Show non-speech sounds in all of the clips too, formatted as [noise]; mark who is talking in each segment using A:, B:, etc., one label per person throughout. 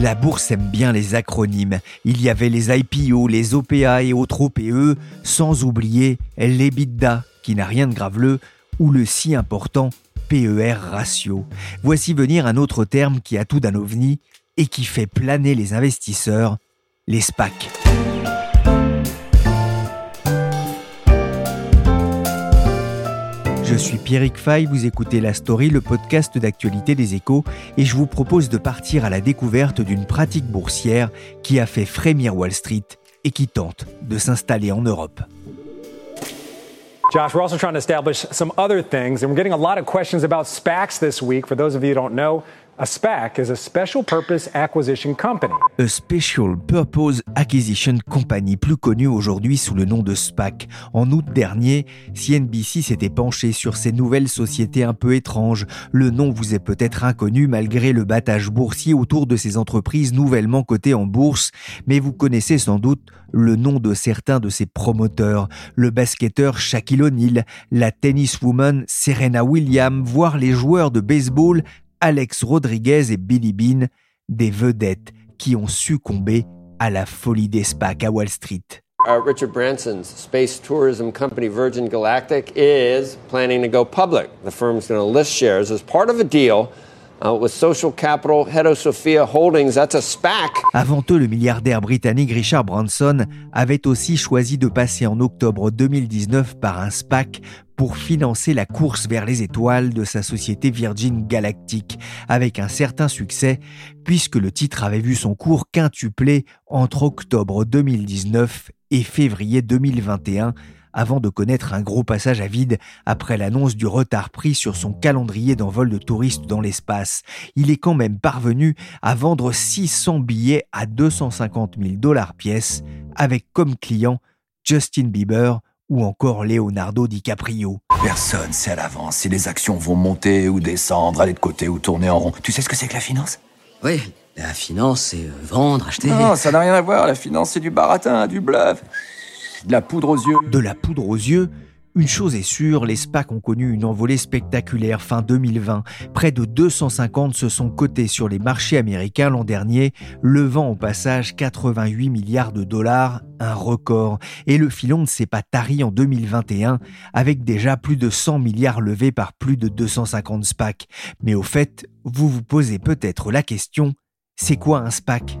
A: La bourse aime bien les acronymes. Il y avait les IPO, les OPA et autres OPE, sans oublier l'EBITDA, qui n'a rien de graveleux, ou le si important PER ratio. Voici venir un autre terme qui a tout d'un ovni et qui fait planer les investisseurs, les SPAC. Je suis Pierrick Fay, vous écoutez La Story, le podcast d'actualité des échos, et je vous propose de partir à la découverte d'une pratique boursière qui a fait frémir Wall Street et qui tente de s'installer en Europe.
B: Josh, we're also trying to establish some other things, and we're getting a lot of questions about SPACs this week. For those of you who don't know, a SPAC is a special purpose acquisition company.
A: A Special Purpose Acquisition Company, plus connue aujourd'hui sous le nom de SPAC. En août dernier, CNBC s'était penché sur ces nouvelles sociétés un peu étranges. Le nom vous est peut-être inconnu malgré le battage boursier autour de ces entreprises nouvellement cotées en bourse, mais vous connaissez sans doute le nom de certains de ces promoteurs, le basketteur Shaquille O'Neal, la tenniswoman Serena Williams, voire les joueurs de baseball Alex Rodriguez et Billy Bean, des vedettes qui ont succombé à la folie des SPAC à Wall Street.
C: Uh, Richard Branson's space tourism company Virgin Galactic is planning to go public. The firm's going to list shares as part of a deal
A: Avant eux, le milliardaire britannique Richard Branson avait aussi choisi de passer en octobre 2019 par un SPAC pour financer la course vers les étoiles de sa société Virgin Galactic, avec un certain succès, puisque le titre avait vu son cours quintupler entre octobre 2019 et février 2021, avant de connaître un gros passage à vide après l'annonce du retard pris sur son calendrier d'envol de touristes dans l'espace. Il est quand même parvenu à vendre 600 billets à 250 000 dollars pièce, avec comme client Justin Bieber, ou encore Leonardo DiCaprio.
D: Personne sait à l'avance si les actions vont monter ou descendre, aller de côté ou tourner en rond. Tu sais ce que c'est que la finance?
E: Oui, la finance, c'est vendre, acheter.
D: Non, ça n'a rien à voir. La finance, c'est du baratin, du bluff, de la poudre aux yeux.
A: De la poudre aux yeux une chose est sûre, les SPAC ont connu une envolée spectaculaire fin 2020. Près de 250 se sont cotés sur les marchés américains l'an dernier, levant au passage 88 milliards de dollars, un record. Et le filon ne s'est pas tari en 2021, avec déjà plus de 100 milliards levés par plus de 250 SPAC. Mais au fait, vous vous posez peut-être la question, c'est quoi un SPAC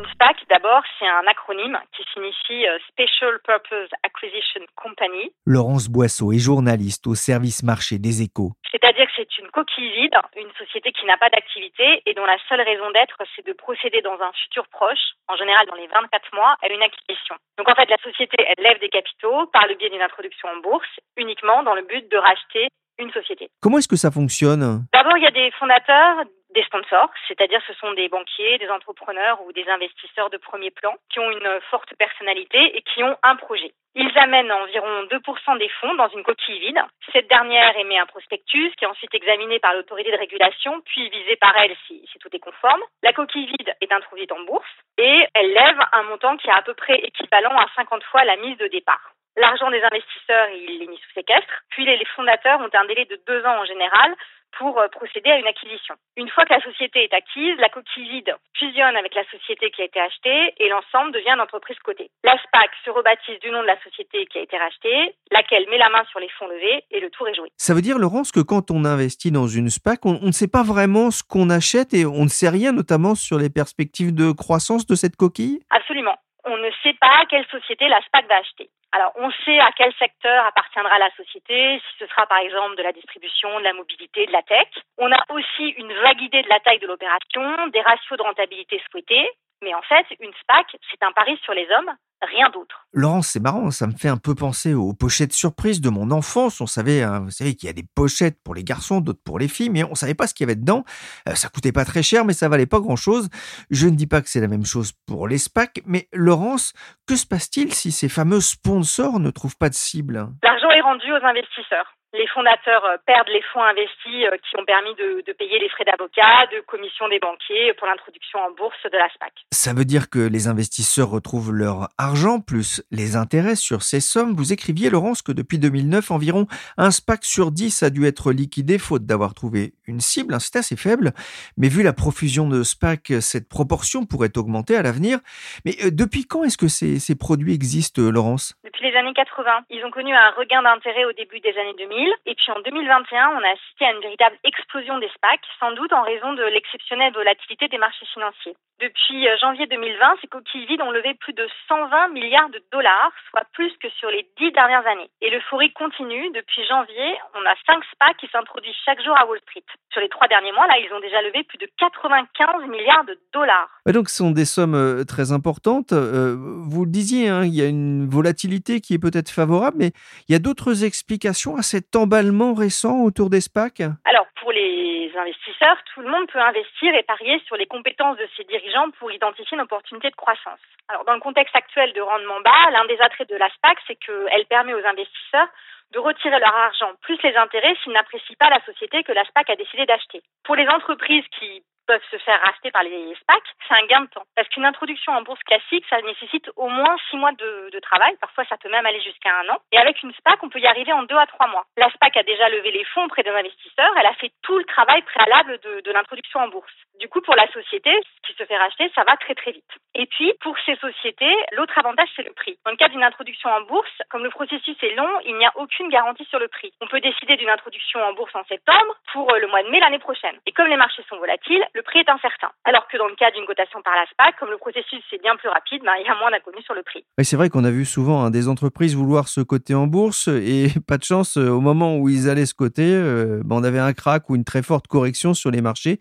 F: une SPAC, d'abord, c'est un acronyme qui signifie euh, Special Purpose Acquisition Company.
A: Laurence Boisseau est journaliste au service marché des échos.
F: C'est-à-dire que c'est une coquille vide, une société qui n'a pas d'activité et dont la seule raison d'être, c'est de procéder dans un futur proche, en général dans les 24 mois, à une acquisition. Donc en fait, la société, elle lève des capitaux par le biais d'une introduction en bourse, uniquement dans le but de racheter une société.
A: Comment est-ce que ça fonctionne?
F: D'abord, il y a des fondateurs, des sponsors, c'est-à-dire ce sont des banquiers, des entrepreneurs ou des investisseurs de premier plan qui ont une forte personnalité et qui ont un projet. Ils amènent environ 2% des fonds dans une coquille vide. Cette dernière émet un prospectus qui est ensuite examiné par l'autorité de régulation, puis visé par elle si, si, tout est conforme. La coquille vide est introduite en bourse et elle lève un montant qui est à peu près équivalent à 50 fois la mise de départ. L'argent des investisseurs, il est mis sous séquestre. Puis les fondateurs ont un délai de deux ans en général pour procéder à une acquisition. Une fois que la société est acquise, la coquille vide fusionne avec la société qui a été achetée et l'ensemble devient une entreprise cotée. La SPAC se rebaptise du nom de la société qui a été rachetée, laquelle met la main sur les fonds levés et le tour est joué.
A: Ça veut dire, Laurence, que quand on investit dans une SPAC, on, on ne sait pas vraiment ce qu'on achète et on ne sait rien notamment sur les perspectives de croissance de cette coquille?
F: Absolument. On ne sait pas quelle société la SPAC va acheter. Alors, on sait à quel secteur appartiendra la société, si ce sera par exemple de la distribution, de la mobilité, de la tech. On a aussi une vague idée de la taille de l'opération, des ratios de rentabilité souhaités. Mais en fait, une SPAC, c'est un pari sur les hommes rien d'autre.
A: Laurence, c'est marrant, ça me fait un peu penser aux pochettes surprises de mon enfance. On savait, hein, vous savez qu'il y a des pochettes pour les garçons, d'autres pour les filles, mais on savait pas ce qu'il y avait dedans. Euh, ça coûtait pas très cher, mais ça valait pas grand chose. Je ne dis pas que c'est la même chose pour les SPAC, mais Laurence, que se passe-t-il si ces fameux sponsors ne trouvent pas de cible?
F: L'argent est rendu aux investisseurs les fondateurs euh, perdent les fonds investis euh, qui ont permis de, de payer les frais d'avocat, de commission des banquiers pour l'introduction en bourse de la SPAC.
A: Ça veut dire que les investisseurs retrouvent leur argent plus les intérêts sur ces sommes. Vous écriviez, Laurence, que depuis 2009, environ un SPAC sur 10 a dû être liquidé faute d'avoir trouvé une cible. C'est assez faible, mais vu la profusion de SPAC, cette proportion pourrait augmenter à l'avenir. Mais euh, depuis quand est-ce que ces, ces produits existent, Laurence?
F: Depuis les années 80. Ils ont connu un regain d'intérêt au début des années 2000 et puis en 2021, on a assisté à une véritable explosion des SPAC, sans doute en raison de l'exceptionnelle volatilité des marchés financiers. Depuis euh, janvier 2020, ces coquilles vides ont levé plus de 120 milliards de dollars, soit plus que sur les dix dernières années. Et l'euphorie continue. Depuis janvier, on a cinq SPAC qui s'introduisent chaque jour à Wall Street. Sur les trois derniers mois, là, ils ont déjà levé plus de 95 milliards de dollars.
A: donc, ce sont des sommes euh, très importantes. Euh, vous le disiez, hein, il y a une volatilité qui est peut-être favorable, mais il y a d'autres explications à cette emballement récent autour des SPAC?
F: Alors, pour les investisseurs, tout le monde peut investir et parier sur les compétences de ses dirigeants pour identifier une opportunité de croissance. Alors, dans le contexte actuel de rendement bas, l'un des attraits de la SPAC, c'est qu'elle permet aux investisseurs de retirer leur argent plus les intérêts s'ils n'apprécient pas la société que la SPAC a décidé d'acheter. Pour les entreprises qui peuvent se faire racheter par les SPAC, c'est un gain de temps. Parce qu'une introduction en bourse classique, ça nécessite au moins six mois de, travail. Parfois, ça peut même aller jusqu'à un an. Et avec une SPAC, on peut y arriver en deux à trois mois. La SPAC a déjà levé les fonds auprès des investisseurs. Elle a fait tout le travail préalable de, de l'introduction en bourse. Du coup, pour la société qui se fait racheter, ça va très très vite. Et puis, pour ces sociétés, l'autre avantage, c'est le prix. Dans le cas d'une introduction en bourse, comme le processus est long, il n'y a aucune garantie sur le prix. On peut décider d'une introduction en bourse en septembre pour le mois de mai l'année prochaine. Et comme les marchés sont volatiles, le prix est incertain. Alors que dans le cas d'une cotation par la SPAC, comme le processus est bien plus rapide, ben, il y a moins d'inconnus sur le prix.
A: Oui, c'est vrai qu'on a vu souvent hein, des entreprises vouloir se coter en bourse et [laughs] pas de chance, euh, au moment où ils allaient se coter, euh, ben, on avait un crack ou une très forte correction sur les marchés.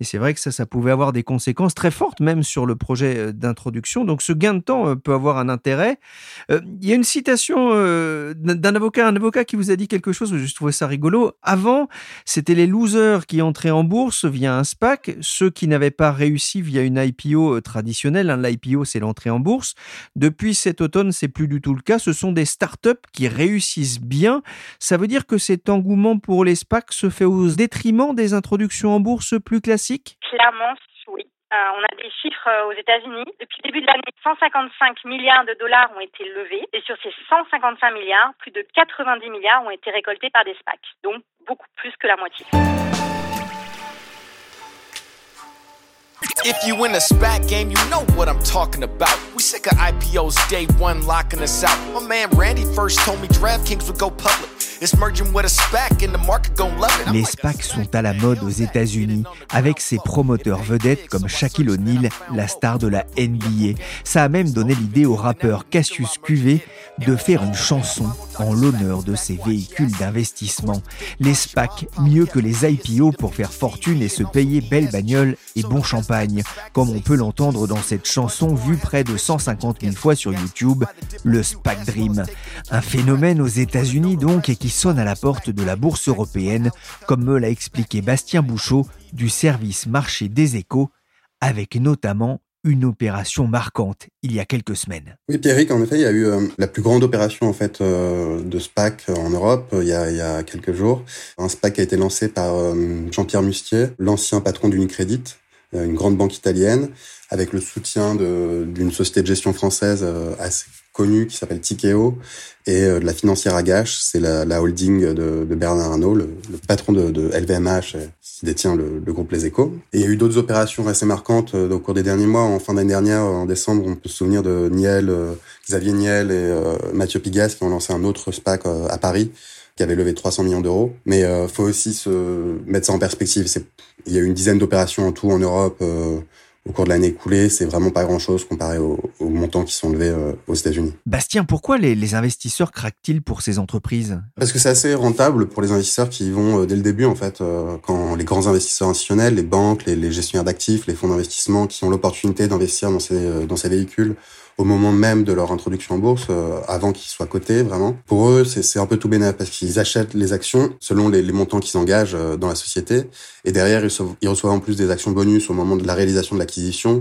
A: Et c'est vrai que ça, ça pouvait avoir des conséquences très fortes, même sur le projet euh, d'introduction. Donc ce gain de temps peut avoir un intérêt. Il y a une citation d'un avocat, un avocat qui vous a dit quelque chose, je trouvais ça rigolo. Avant, c'était les losers qui entraient en bourse via un SPAC, ceux qui n'avaient pas réussi via une IPO euh, traditionnelle. Hein. L'IPO, c'est l'entrée en bourse. Depuis cet automne, c'est plus du tout le cas. Ce sont des startups qui réussissent bien. Ça veut dire que cet engouement pour les SPAC se fait au détriment des introductions en bourse plus classiques?
F: Clairement. Euh, on a des chiffres euh, aux États-Unis. Depuis le début de l'année, 155 milliards de dollars ont été levés. Et sur ces 155 milliards, plus de 90 milliards ont été récoltés par des SPAC. Donc, beaucoup plus que la moitié. If you a SPAC game, you know what I'm talking about. We sick of IPOs day one locking us out. My man Randy first told me DraftKings would go public.
A: Les SPAC sont à la mode aux États-Unis avec ses promoteurs vedettes comme Shaquille O'Neal, la star de la NBA. Ça a même donné l'idée au rappeur Cassius QV de faire une chanson en l'honneur de ces véhicules d'investissement. Les SPAC, mieux que les IPO pour faire fortune et se payer belle bagnole et bon champagne, comme on peut l'entendre dans cette chanson vue près de 150 000 fois sur YouTube, le SPAC Dream. Un phénomène aux États-Unis donc et qui sonne à la porte de la bourse européenne, comme me l'a expliqué Bastien Bouchot du service marché des échos, avec notamment une opération marquante il y a quelques semaines.
G: Oui, Pierrick, en effet, il y a eu euh, la plus grande opération en fait euh, de SPAC en Europe euh, il, y a, quelques jours. Un SPAC a été lancé par Jean-Pierre Mustier, l'ancien patron d'Unicredit, une grande banque italienne, avec le soutien d'une société de gestion française assez qui s'appelle Tikeo et de la financière Agache, c'est la, holding de, Bernard Arnault, le, patron de, LVMH qui détient le, groupe Les Échos. Il y a eu d'autres opérations assez marquantes au cours des derniers mois. En fin d'année dernière, en décembre, on peut se souvenir de Niel, Xavier Niel et Mathieu Pigas qui ont lancé un autre SPAC à Paris qui avait levé 300 millions d'euros. Mais euh, faut aussi se mettre ça en perspective. Il y a eu une dizaine d'opérations en tout en Europe euh, au cours de l'année écoulée. C'est vraiment pas grand-chose comparé aux, montants qui sont levés euh, aux États-Unis.
A: Bastien, pourquoi les, les investisseurs craquent-ils pour ces entreprises?
G: Parce que c'est assez rentable pour les investisseurs qui y vont euh, dès le début en fait. Euh, quand les grands investisseurs institutionnels, les banques, les, les gestionnaires d'actifs, les fonds d'investissement qui ont l'opportunité d'investir dans ces, dans ces véhicules au moment même de leur introduction en bourse, euh, avant qu'ils soient cotés vraiment. Pour eux, c'est un peu tout bénéfice parce qu'ils achètent les actions selon les, les montants qu'ils engagent euh, dans la société. Et derrière, ils, ils reçoivent en plus des actions bonus au moment de la réalisation de l'acquisition.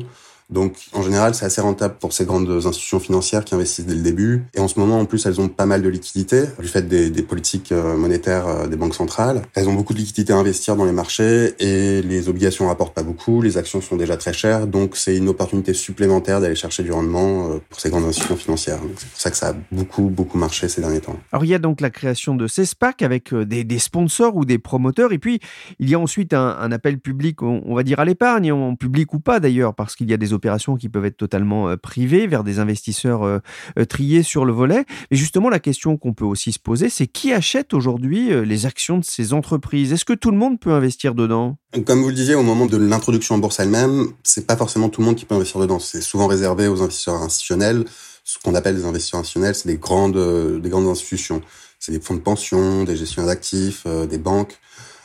G: Donc, en général, c'est assez rentable pour ces grandes institutions financières qui investissent dès le début. Et en ce moment, en plus, elles ont pas mal de liquidités du fait des, politiques euh, monétaires euh, des banques centrales. Elles ont beaucoup de liquidités à investir dans les marchés et les obligations rapportent pas beaucoup. Les actions sont déjà très chères. Donc, c'est une opportunité supplémentaire d'aller chercher du rendement euh, pour ces grandes institutions financières. C'est pour ça que ça a beaucoup, beaucoup marché ces derniers temps.
A: Alors, il y a donc la création de ces SPAC avec des, sponsors ou des promoteurs. Et puis, il y a ensuite un, appel public, on va dire à l'épargne, en public ou pas d'ailleurs, parce qu'il y a des opérations qui peuvent être totalement euh, privées vers des investisseurs euh, euh, triés sur le volet. Mais justement, la question qu'on peut aussi se poser, c'est qui achète aujourd'hui les actions de ces entreprises? Est-ce que tout le monde peut investir dedans?
G: Comme vous le disiez, au moment de l'introduction en bourse elle-même, c'est pas forcément tout le monde qui peut investir dedans. C'est souvent réservé aux investisseurs institutionnels. Ce qu'on appelle des investisseurs institutionnels, c'est des grandes, des grandes institutions. C'est des fonds de pension, des gestionnaires d'actifs, des banques.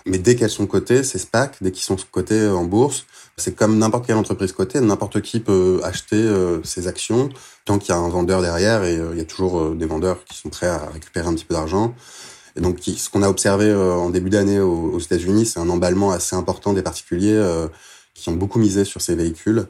G: Mais dès qu'elles sont cotées, ces SPAC, dès qu'ils sont cotés en bourse, c'est comme n'importe quelle entreprise cotée, n'importe qui peut acheter euh, ses actions tant qu'il y a un vendeur derrière et euh, il y a toujours euh, des vendeurs qui sont prêts à récupérer un petit peu d'argent. Et donc, ce qu'on a observé en début d'année aux, États-Unis, c'est un emballement assez important des particuliers qui ont beaucoup misé sur ces véhicules.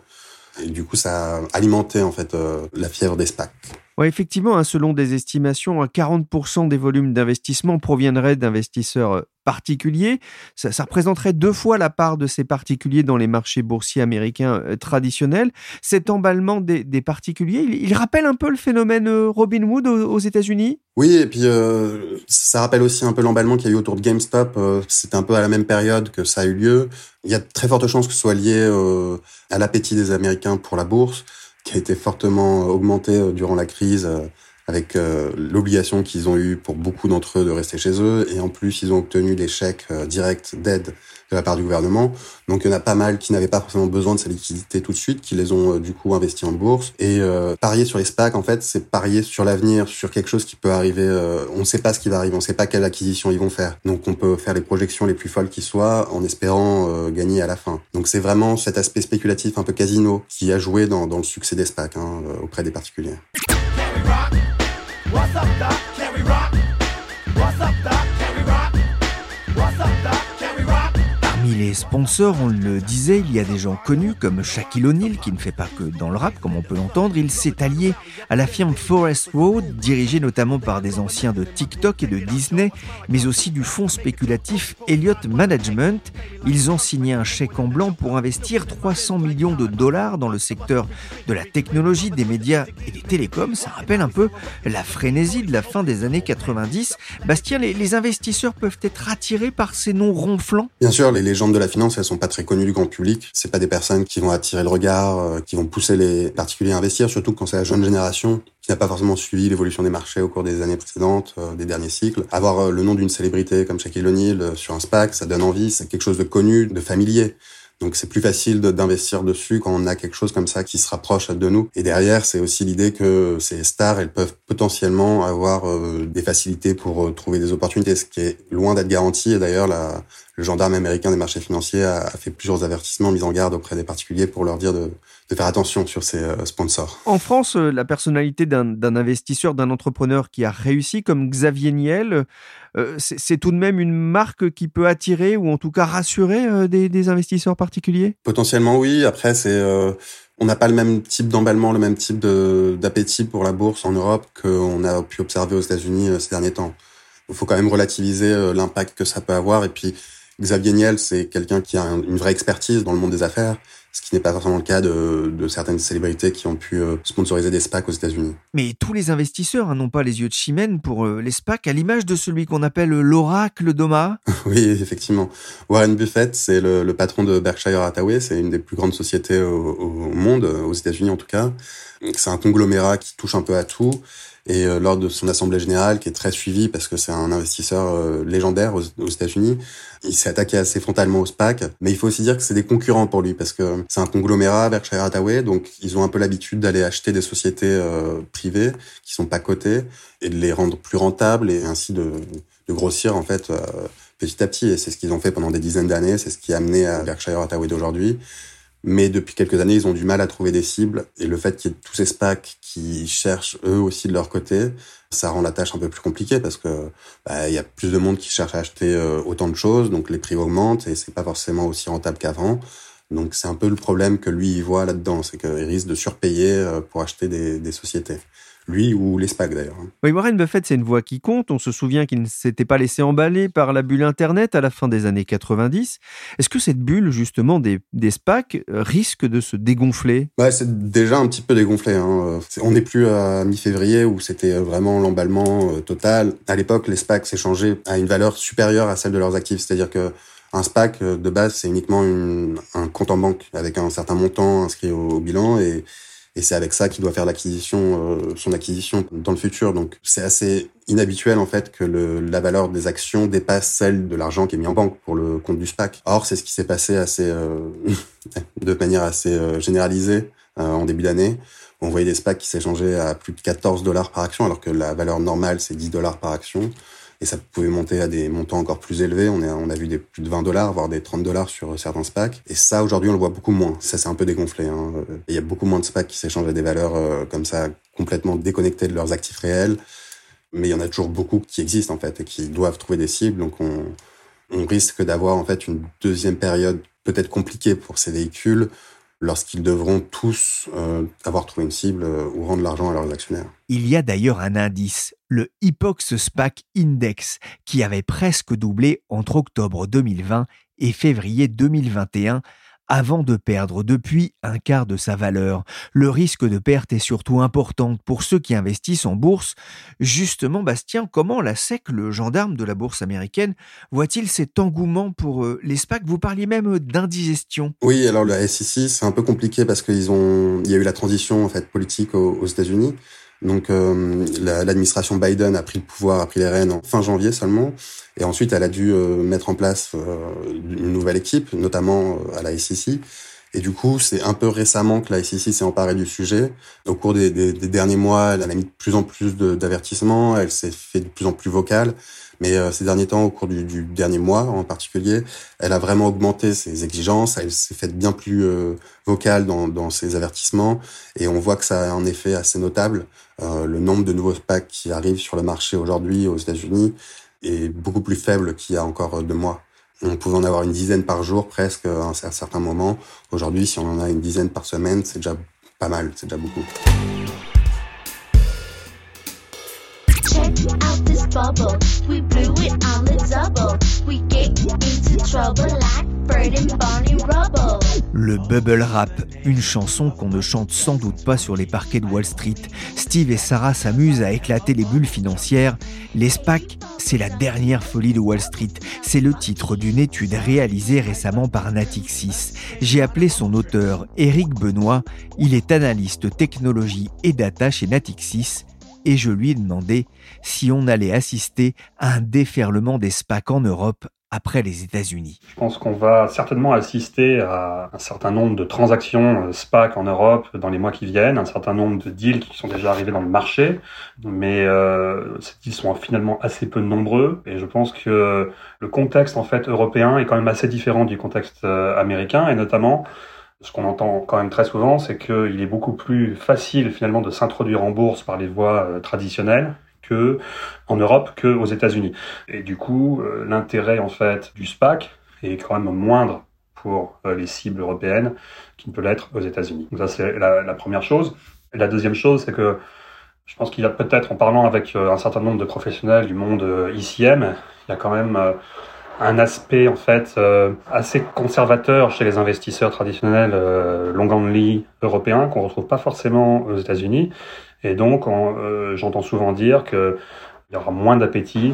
G: Et du coup, ça a alimenté en fait la fièvre des SPAC.
A: Ouais, effectivement, hein, selon des estimations, 40% des volumes d'investissement proviendraient d'investisseurs particuliers. Ça, représenterait deux fois la part de ces particuliers dans les marchés boursiers américains euh, traditionnels. Cet emballement des, particuliers, il, rappelle un peu le phénomène euh, Robin Hood aux, États-Unis?
G: Oui, et puis euh, ça rappelle aussi un peu l'emballement qu'il y a eu autour de GameStop. C'était un peu à la même période que ça a eu lieu. Il y a de très fortes chances que ce soit lié à l'appétit des Américains pour la bourse, qui a été fortement augmenté durant la crise avec euh, l'obligation qu'ils ont eu pour beaucoup d'entre eux de rester chez eux, et en plus ils ont obtenu des chèques euh, directs d'aide de la part du gouvernement. Donc il y en a pas mal qui n'avaient pas forcément besoin de ces liquidités tout de suite, qui les ont euh, du coup investis en bourse. Et parier sur les SPAC, en fait, c'est parier sur l'avenir, sur quelque chose qui peut arriver. on ne sait pas ce qui va arriver, on ne sait pas quelle acquisition ils vont faire. Donc on peut faire les projections les plus folles qui soient en espérant gagner à la fin. Donc c'est vraiment cet aspect spéculatif, un peu casino, qui a joué dans, dans le succès des SPAC hein, auprès des particuliers. What's up, Doc? Can we rock? What's up, Doc?
A: Les sponsors, on le disait, il y a des gens connus comme Shaquille O'Neal qui ne fait pas que dans le rap, comme on peut l'entendre. Il s'est allié à la firme Forest Road, dirigée notamment par des anciens de TikTok et de Disney, mais aussi du fonds spéculatif Elliott Management. Ils ont signé un chèque en blanc pour investir 300 millions de dollars dans le secteur de la technologie, des médias et des télécoms. Ça rappelle un peu la frénésie de la fin des années 90. Bastien, les, les investisseurs peuvent être attirés par ces noms ronflants?
G: Bien sûr, les légendes de la finance, elles sont pas très connues du grand public. C'est pas des personnes qui vont attirer le regard, euh, qui vont pousser les particuliers à investir, surtout quand c'est la jeune génération qui n'a pas forcément suivi l'évolution des marchés au cours des années précédentes, euh, des derniers cycles. Avoir euh, le nom d'une célébrité comme Shaquille O'Neal sur un SPAC, ça donne envie, c'est quelque chose de connu, de familier. Donc c'est plus facile d'investir dessus quand on a quelque chose comme ça qui se rapproche de nous. Et derrière, c'est aussi l'idée que ces stars, elles peuvent potentiellement avoir des facilités pour trouver des opportunités, ce qui est loin d'être garanti. Et d'ailleurs, le gendarme américain des marchés financiers a, fait plusieurs avertissements mis en garde auprès des particuliers pour leur dire de, de faire attention sur ces euh, sponsors.
A: En France, la personnalité d'un investisseur, d'un entrepreneur qui a réussi, comme Xavier Niel, euh, c'est tout de même une marque qui peut attirer ou en tout cas rassurer euh, des, des, investisseurs particuliers?
G: Potentiellement oui. Après, c'est euh, on n'a pas le même type d'emballement, le même type d'appétit pour la bourse en Europe qu'on a pu observer aux États-Unis ces derniers temps. Il faut quand même relativiser l'impact que ça peut avoir. Et puis, Xavier Niel, c'est quelqu'un qui a une vraie expertise dans le monde des affaires ce qui n'est pas forcément le cas de, de, certaines célébrités qui ont pu euh, sponsoriser des SPAC aux États-Unis.
A: Mais tous les investisseurs hein, n'ont pas les yeux de chimène pour euh, les SPAC, à l'image de celui qu'on appelle l'oracle d'Oma. [laughs]
G: oui, effectivement. Warren Buffett, c'est le, le, patron de Berkshire Hathaway, c'est une des plus grandes sociétés au, au monde, aux États-Unis en tout cas. C'est un conglomérat qui touche un peu à tout. Et euh, lors de son assemblée générale, qui est très suivie parce que c'est un investisseur euh, légendaire aux, aux États-Unis, il s'est attaqué assez frontalement au SPAC. Mais il faut aussi dire que c'est des concurrents pour lui parce que c'est un conglomérat, Berkshire Hathaway, donc ils ont un peu l'habitude d'aller acheter des sociétés euh, privées qui sont pas cotées et de les rendre plus rentables et ainsi de, de grossir en fait petit à petit. Et c'est ce qu'ils ont fait pendant des dizaines d'années. C'est ce qui a amené à Berkshire Hathaway d'aujourd'hui. Mais depuis quelques années, ils ont du mal à trouver des cibles. Et le fait qu'il y ait tous ces SPAC qui cherchent eux aussi de leur côté, ça rend la tâche un peu plus compliquée parce que bah, il y a plus de monde qui cherche à acheter euh, autant de choses, donc les prix augmentent et c'est pas forcément aussi rentable qu'avant. Donc c'est un peu le problème que lui il voit là-dedans, c'est qu'il risque de surpayer euh, pour acheter des, des sociétés lui ou les SPAC d'ailleurs.
A: Oui, Warren Buffett, c'est une voix qui compte. On se souvient qu'il ne s'était pas laissé emballer par la bulle Internet à la fin des années 90. Est-ce que cette bulle, justement, des, des SPAC euh, risque de se dégonfler?
G: Bah, C'est déjà un petit peu dégonflé. Hein. On n'est plus à mi-février où c'était vraiment l'emballement euh, total. À l'époque, les SPAC s'échangeaient à une valeur supérieure à celle de leurs actifs. C'est-à-dire que un SPAC, euh, de base, c'est uniquement un compte en banque avec un certain montant inscrit au bilan et et c'est avec ça qu'il doit faire l'acquisition, euh, son acquisition dans le futur. Donc c'est assez inhabituel en fait que le, la valeur des actions dépasse celle de l'argent qui est mis en banque pour le compte du SPAC. Or c'est ce qui s'est passé assez euh, [laughs] de manière assez euh, généralisée en début d'année. On voyait des SPAC qui s'échangeaient à plus de 14 dollars par action alors que la valeur normale c'est 10 dollars par action et ça pouvait monter à des montants encore plus élevés. On a, vu des plus de 20 dollars, voire des 30 dollars sur certains SPAC. Et ça, aujourd'hui, on le voit beaucoup moins. Ça, c'est un peu dégonflé. Hein. Il y a beaucoup moins de SPAC qui s'échangent à des valeurs euh, comme ça, complètement déconnectées de leurs actifs réels. Mais il y en a toujours beaucoup qui existent, en fait, et qui doivent trouver des cibles. Donc, on, on risque d'avoir, en fait, une deuxième période peut-être compliquée pour ces véhicules lorsqu'ils devront tous euh, avoir trouvé une cible euh, ou rendre l'argent à leurs actionnaires.
A: Il y a d'ailleurs un indice, le Hypox SPAC Index, qui avait presque doublé entre octobre 2020 et février 2021 avant de perdre depuis un quart de sa valeur. Le risque de perte est surtout important pour ceux qui investissent en bourse. Justement, Bastien, comment la SEC, le gendarme de la bourse américaine, voit-il cet engouement pour euh, les SPAC? Vous parliez même d'indigestion.
G: Oui, alors la SEC, c'est un peu compliqué parce qu'il y a eu la transition en fait politique aux États-Unis. Donc euh, l'administration Biden a pris le pouvoir, a pris les rênes en fin janvier seulement, et ensuite elle a dû euh, mettre en place euh, une nouvelle équipe, notamment à la SEC. Et du coup, c'est un peu récemment que la SEC s'est emparée du sujet. Au cours des, des, des, derniers mois, elle a mis de plus en plus d'avertissements, elle s'est fait de plus en plus vocale. Mais euh, ces derniers temps, au cours du, du, dernier mois en particulier, elle a vraiment augmenté ses exigences, elle s'est faite bien plus euh, vocale dans, dans ses avertissements, et on voit que ça a un effet assez notable. Euh, le nombre de nouveaux SPAC qui arrivent sur le marché aujourd'hui aux États-Unis est beaucoup plus faible qu'il y a encore deux mois. On pouvait en avoir une dizaine par jour presque à un certain moment. Aujourd'hui, si on en a une dizaine par semaine, c'est déjà pas mal, c'est déjà beaucoup.
A: Le bubble rap, une chanson qu'on ne chante sans doute pas sur les parquets de Wall Street. Steve et Sarah s'amusent à éclater les bulles financières. Les SPAC, c'est la dernière folie de Wall Street. C'est le titre d'une étude réalisée récemment par Natixis. J'ai appelé son auteur, Eric Benoît. Il est analyste technologie et data chez Natixis et je lui ai demandé si on allait assister à un déferlement des SPAC en Europe après les États-Unis.
H: Je pense qu'on va certainement assister à un certain nombre de transactions euh, SPAC en Europe dans les mois qui viennent, un certain nombre de deals qui sont déjà arrivés dans le marché, mais euh, ces deals sont finalement assez peu nombreux et je pense que le contexte en fait européen est quand même assez différent du contexte euh, américain et notamment ce qu'on entend quand même très souvent, c'est qu'il est beaucoup plus facile finalement de s'introduire en bourse par les voies euh, traditionnelles que en Europe que aux États-Unis. Et du coup, euh, l'intérêt en fait du SPAC est quand même moindre pour euh, les cibles européennes qu'il ne peut l'être aux États-Unis. Donc ça c'est la, première chose. La deuxième chose, c'est que je pense qu'il y a peut-être en parlant avec un certain nombre de professionnels du monde ICM, il y a quand même un aspect en fait euh, assez conservateur chez les investisseurs traditionnels euh, long only européens qu'on retrouve pas forcément aux États-Unis et donc euh, j'entends souvent dire que il y aura moins d'appétit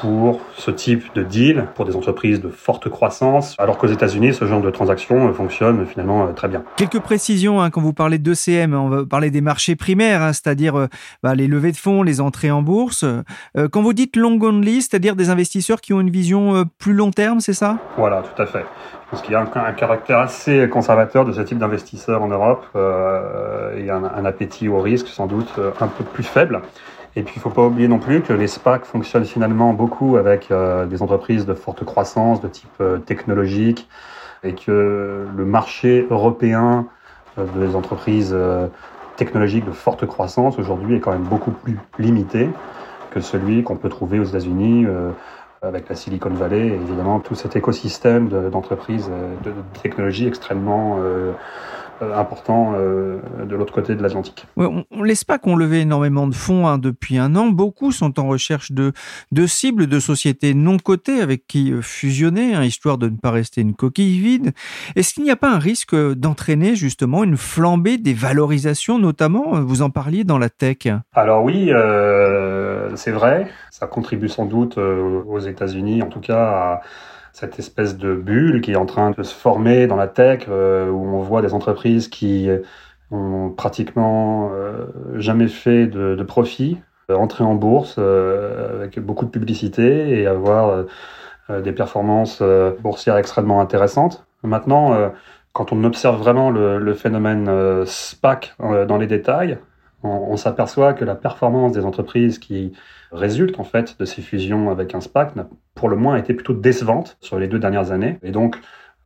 H: pour ce type de deal pour des entreprises de forte croissance, alors qu'aux États-Unis, ce genre de transaction fonctionne finalement euh, très bien.
A: Quelques précisions hein, quand vous parlez d'ECM, on va parler des marchés primaires, hein, c'est-à-dire euh, bah, les levées de fonds, les entrées en bourse. Euh, quand vous dites long only, c'est-à-dire des investisseurs qui ont une vision plus long terme, c'est ça?
H: Voilà, tout à fait. Parce qu'il y a un, un, caractère assez conservateur de ce type d'investisseurs en Europe euh, et un, un, appétit au risque sans doute un peu plus faible. Et puis, il ne faut pas oublier non plus que les SPAC fonctionnent finalement beaucoup avec euh, des entreprises de forte croissance, de type euh, technologique, et que le marché européen des entreprises technologiques de forte croissance aujourd'hui est quand même beaucoup plus limité que celui qu'on peut trouver aux États-Unis avec la Silicon Valley et évidemment tout cet écosystème d'entreprises de, de, technologie extrêmement euh, important euh, de l'autre côté de l'Atlantique.
A: on, on laisse pas qu'on levait énormément de fonds hein, depuis un an. Beaucoup sont en recherche de, de cibles de sociétés non cotées avec qui euh, fusionner, hein, histoire de ne pas rester une coquille vide. Est-ce qu'il n'y a pas un risque d'entraîner justement une flambée des valorisations, notamment, vous en parliez dans la tech
H: Alors oui, euh, c'est vrai. Ça contribue sans doute aux États-Unis, en tout cas, à cette espèce de bulle qui est en train de se former dans la tech, euh, où on voit des entreprises qui ont pratiquement euh, jamais fait de, profit, euh, entrer en bourse avec beaucoup de publicité et avoir des performances boursières extrêmement intéressantes. Maintenant, quand on observe vraiment le phénomène SPAC dans les détails, on, s'aperçoit que la performance des entreprises qui résultent en fait de ces fusions avec un SPAC n'a pour le moins été plutôt décevante sur les deux dernières années. Et donc,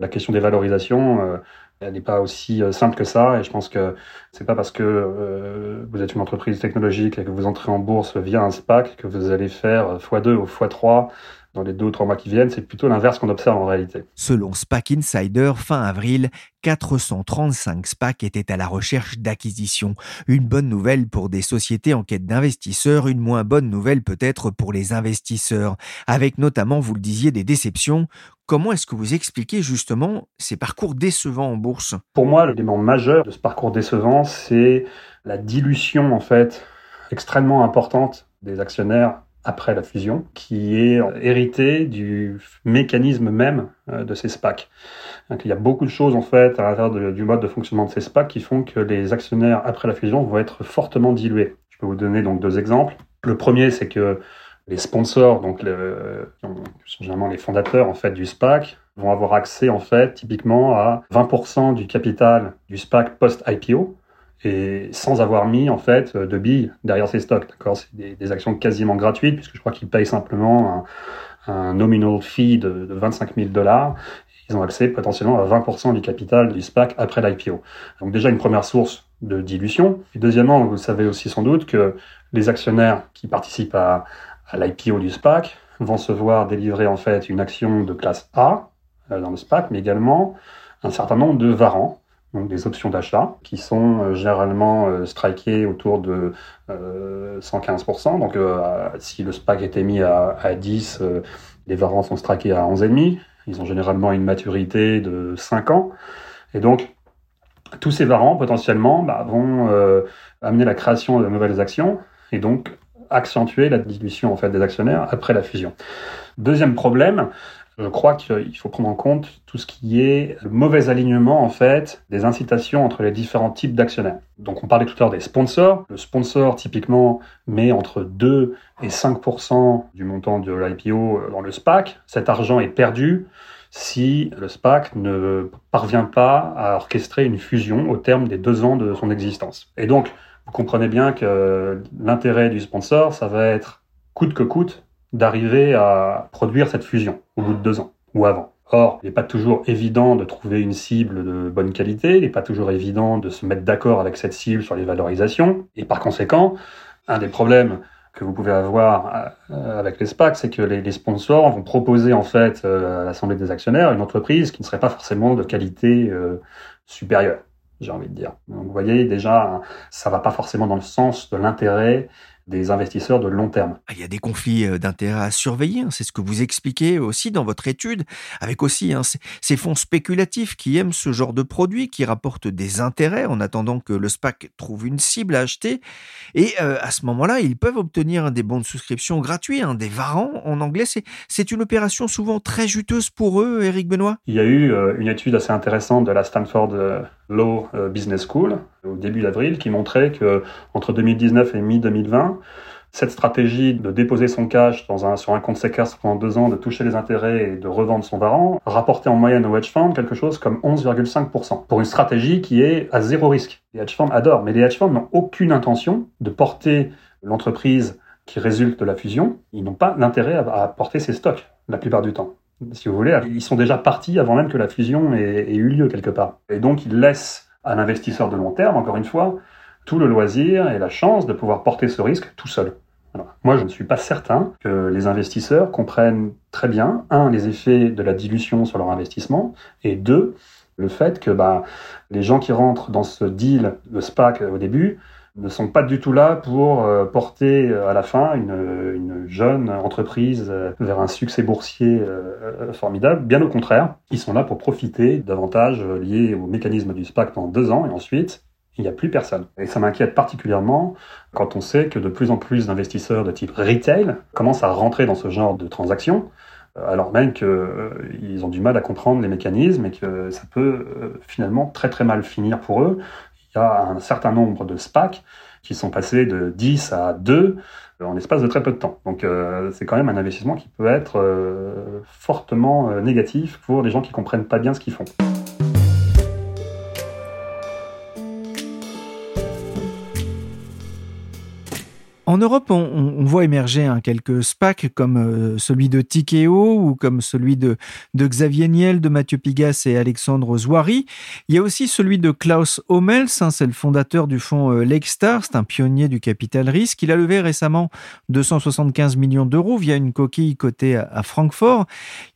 H: la question des valorisations, euh, elle n'est pas aussi euh, simple que ça. Et je pense que c'est pas parce que euh, vous êtes une entreprise technologique et que vous entrez en bourse via un SPAC que vous allez faire x2 ou x3 dans les deux ou trois mois qui viennent, c'est plutôt l'inverse qu'on observe en réalité.
A: Selon SPAC Insider, fin avril, 435 SPAC étaient à la recherche d'acquisition. Une bonne nouvelle pour des sociétés en quête d'investisseurs, une moins bonne nouvelle peut-être pour les investisseurs, avec notamment, vous le disiez, des déceptions. Comment est-ce que vous expliquez justement ces parcours décevants en bourse?
H: Pour moi, l'élément majeur de ce parcours décevant, c'est la dilution en fait extrêmement importante des actionnaires après la fusion, qui est hérité du mécanisme même euh, de ces SPAC. Donc, il y a beaucoup de choses en fait à l'intérieur du mode de fonctionnement de ces SPAC qui font que les actionnaires après la fusion vont être fortement dilués. Je peux vous donner donc deux exemples. Le premier, c'est que les sponsors, donc le, généralement les fondateurs en fait du SPAC, vont avoir accès en fait typiquement à 20% du capital du SPAC post-IPO, et sans avoir mis en fait de billes derrière ces stocks. D'accord, c'est des, actions quasiment gratuites puisque je crois qu'ils payent simplement un, nominal fee de, de 25 000 dollars. Ils ont accès potentiellement à 20% du capital du SPAC après l'IPO. Donc déjà une première source de dilution. Deuxièmement, vous savez aussi sans doute que les actionnaires qui participent à, à l'IPO du SPAC vont se voir délivrer en fait une action de classe A euh, dans le SPAC, mais également un certain nombre de varants donc des options d'achat, qui sont euh, généralement euh, strikées autour de euh, 115%. Donc euh, si le SPAC était mis à, à 10, euh, les varants sont strikés à 11,5. Ils ont généralement une maturité de 5 ans. Et donc, tous ces varants, potentiellement, bah, vont amener la création de nouvelles actions et donc accentuer la dilution en fait, des actionnaires après la fusion. Deuxième problème, je crois qu'il faut prendre en compte tout ce qui est le mauvais alignement en fait des incitations entre les différents types d'actionnaires. Donc on parlait tout à l'heure des sponsors. Le sponsor typiquement met entre 2 et 5% du montant de l'IPO dans le SPAC. Cet argent est perdu si le SPAC ne parvient pas à orchestrer une fusion au terme des deux ans de son existence. Et donc vous comprenez bien que l'intérêt du sponsor, ça va être coûte que coûte d'arriver à produire cette fusion au bout de deux ans ou avant. Or, il n'est pas toujours évident de trouver une cible de bonne qualité, il n'est pas toujours évident de se mettre d'accord avec cette cible sur les valorisations, et par conséquent, un des problèmes que vous pouvez avoir euh, avec les SPAC, c'est que les, sponsors vont proposer en fait euh, à l'Assemblée des actionnaires une entreprise qui ne serait pas forcément de qualité euh, supérieure, j'ai envie de dire. Donc vous voyez déjà, ça va pas forcément dans le sens de l'intérêt des investisseurs de long terme.
A: Ah, il y a des conflits euh, d'intérêts à surveiller, hein. c'est ce que vous expliquez aussi dans votre étude, avec aussi hein, ces fonds spéculatifs qui aiment ce genre de produits, qui rapportent des intérêts en attendant que le SPAC trouve une cible à acheter. Et euh, à ce moment-là, ils peuvent obtenir des bons de souscription gratuits, hein, des varants en anglais. C'est une opération souvent très juteuse pour eux, Eric Benoît?
H: Il y a eu euh, une étude assez intéressante de la Stanford Law Business School au début d'avril qui montrait que entre 2019 et mi-2020, cette stratégie de déposer son cash dans un, sur un compte séquestre pendant deux ans, de toucher les intérêts et de revendre son varan, rapportait en moyenne au hedge fund quelque chose comme 11,5%. Pour une stratégie qui est à zéro risque. Les hedge funds adorent, mais les hedge funds n'ont aucune intention de porter l'entreprise qui résulte de la fusion. Ils n'ont pas d'intérêt à, à porter ces stocks la plupart du temps. Si vous voulez, ils sont déjà partis avant même que la fusion ait, eu lieu quelque part. Et donc, ils laissent à l'investisseur de long terme, encore une fois, tout le loisir et la chance de pouvoir porter ce risque tout seul. Alors, moi, je ne suis pas certain que les investisseurs comprennent très bien, un, les effets de la dilution sur leur investissement, et deux, le fait que bah, les gens qui rentrent dans ce deal de SPAC au début ne sont pas du tout là pour euh, porter euh, à la fin une, une jeune entreprise euh, vers un succès boursier formidable. Bien au contraire, ils sont là pour profiter d'avantages liés au mécanisme du SPAC pendant deux ans et ensuite il n'y a plus personne. Et ça m'inquiète particulièrement quand on sait que de plus en plus d'investisseurs de type retail commencent à rentrer dans ce genre de transactions, alors même qu'ils ont du mal à comprendre les mécanismes et que ça peut finalement très très mal finir pour eux il y a un certain nombre de SPAC qui sont passés de 10 à 2 en l'espace de très peu de temps. Donc euh, c'est quand même un investissement qui peut être euh, fortement euh, négatif pour des gens qui comprennent pas bien ce qu'ils font.
A: En Europe, on, voit émerger hein, quelques SPAC comme euh, celui de Tikeo ou comme celui de, de, Xavier Niel, de Mathieu Pigas et Alexandre Zouari. Il y a aussi celui de Klaus Hommels, hein, c'est le fondateur du fonds euh, Lakestar, c'est un pionnier du capital risque. Il a levé récemment 275 millions d'euros via une coquille cotée à, Francfort.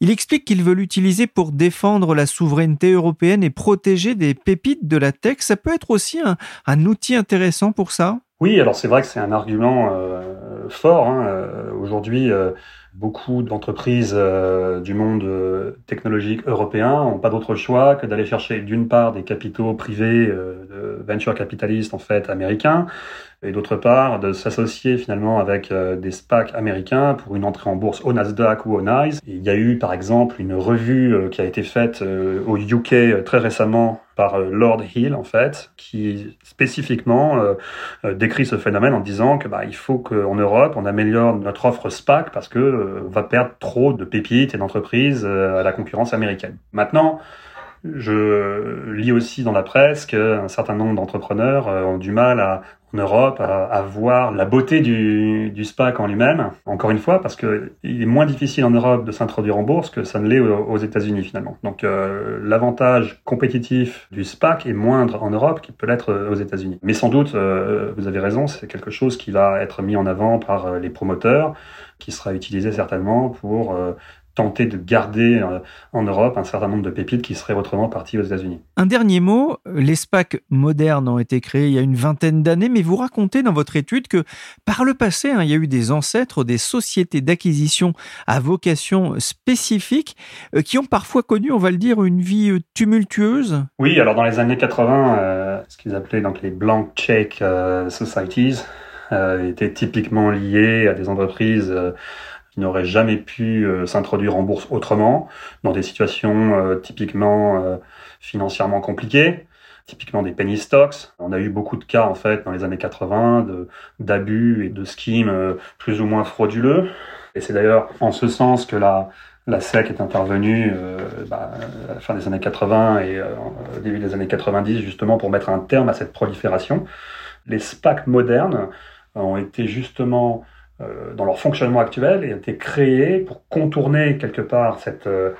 A: Il explique qu'il veut l'utiliser pour défendre la souveraineté européenne et protéger des pépites de la tech. Ça peut être aussi un, un outil intéressant pour ça
H: oui, alors c'est vrai que c'est un argument euh, fort. Hein. Euh, aujourd'hui, euh, beaucoup d'entreprises du monde technologique européen n'ont pas d'autre choix que d'aller chercher d'une part des capitaux privés, de venture capitalistes en fait américains, et d'autre part de s'associer finalement avec des SPAC américains pour une entrée en bourse au Nasdaq ou au NYSE. il y a eu par exemple une revue qui a été faite au UK très récemment par euh, Lord Hill en fait, qui spécifiquement euh, euh, décrit ce phénomène en disant que bah, il faut qu'en Europe on améliore notre offre SPAC parce que on va perdre trop de pépites et d'entreprises à la concurrence américaine. Maintenant, je lis aussi dans la presse qu'un certain nombre d'entrepreneurs ont du mal à, en Europe à, voir la beauté du, du SPAC en lui-même. Encore une fois, parce que il est moins difficile en Europe de s'introduire en bourse que ça ne l'est aux, États-Unis finalement. Donc euh, l'avantage compétitif du SPAC est moindre en Europe qu'il peut l'être aux États-Unis. Mais sans doute, euh, vous avez raison, c'est quelque chose qui va être mis en avant par euh, les promoteurs, qui sera utilisé certainement pour tenter de garder euh, en Europe un certain nombre de pépites qui seraient autrement parties aux États-Unis.
A: Un dernier mot, les SPAC modernes ont été créés il y a une vingtaine d'années, mais vous racontez dans votre étude que par le passé, hein, il y a eu des ancêtres, des sociétés d'acquisition à vocation spécifique euh, qui ont parfois connu, on va le dire, une vie euh, tumultueuse.
H: Oui, alors dans les années 80, ce qu'ils appelaient donc les blank check societies étaient typiquement liés à des entreprises n'auraient jamais pu euh, s'introduire en bourse autrement, dans des situations euh, typiquement euh, financièrement compliquées, typiquement des penny stocks. On a eu beaucoup de cas en fait dans les années 80 d'abus et de schemes plus ou moins frauduleux. Et c'est d'ailleurs en ce sens que la, la SEC est intervenue bah, à la fin des années 80 et au début des années 90 justement pour mettre un terme à cette prolifération. Les SPAC modernes ont été justement dans leur fonctionnement actuel et ont été créés pour contourner quelque part cette euh,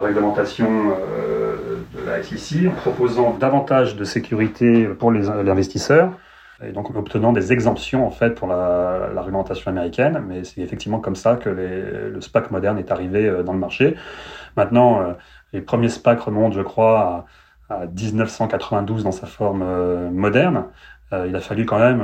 H: réglementation euh, de la SEC en proposant davantage de sécurité pour les, investisseurs et donc en obtenant des exemptions en fait pour la, la réglementation américaine. Mais c'est effectivement comme ça que les, le SPAC moderne est arrivé dans le marché. Maintenant, les premiers SPAC remontent, je crois, à, à 1992 dans sa forme moderne. il a fallu quand même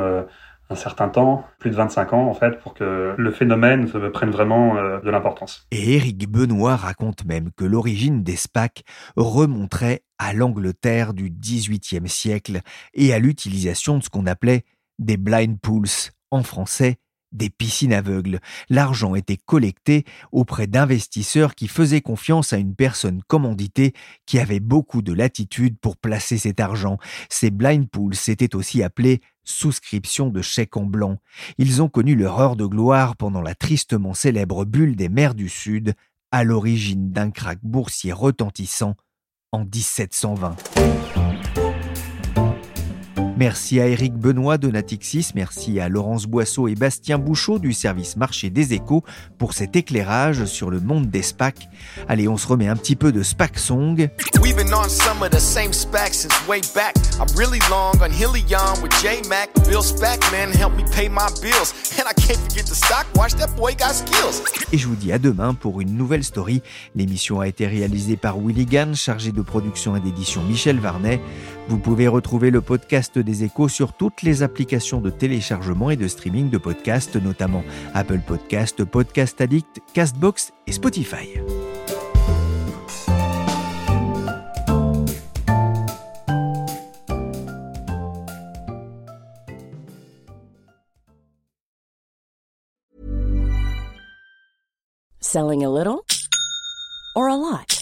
H: un certain temps, plus de 25 ans en fait, pour que le phénomène prenne vraiment euh, de l'importance.
A: Et Éric Benoît raconte même que l'origine des SPAC remonterait à l'Angleterre du XVIIIe siècle et à l'utilisation de ce qu'on appelait des blind pools, en français des piscines aveugles. L'argent était collecté auprès d'investisseurs qui faisaient confiance à une personne commanditée qui avait beaucoup de latitude pour placer cet argent. Ces blind pools s'étaient aussi appelés souscription de chèques en blanc. Ils ont connu leur heure de gloire pendant la tristement célèbre bulle des mers du Sud, à l'origine d'un krach boursier retentissant en 1720. Merci à Éric Benoît de Natixis, merci à Laurence Boisseau et Bastien Bouchot du service marché des échos pour cet éclairage sur le monde des SPAC. Allez, on se remet un petit peu de SPAC Song. We've been on some of the same SPAC since way back. I'm really long on Helion with J-Mac. Bill SPAC, man, help me pay my bills. And I can't forget the stock, watch that boy got skills. Et je vous dis à demain pour une nouvelle story. L'émission a été réalisée par Willy Gann, chargé de production et d'édition Michel Varnet. Vous pouvez retrouver le podcast des échos sur toutes les applications de téléchargement et de streaming de podcasts, notamment Apple Podcast, Podcast Addict, Castbox et Spotify.
I: Selling a little or a lot?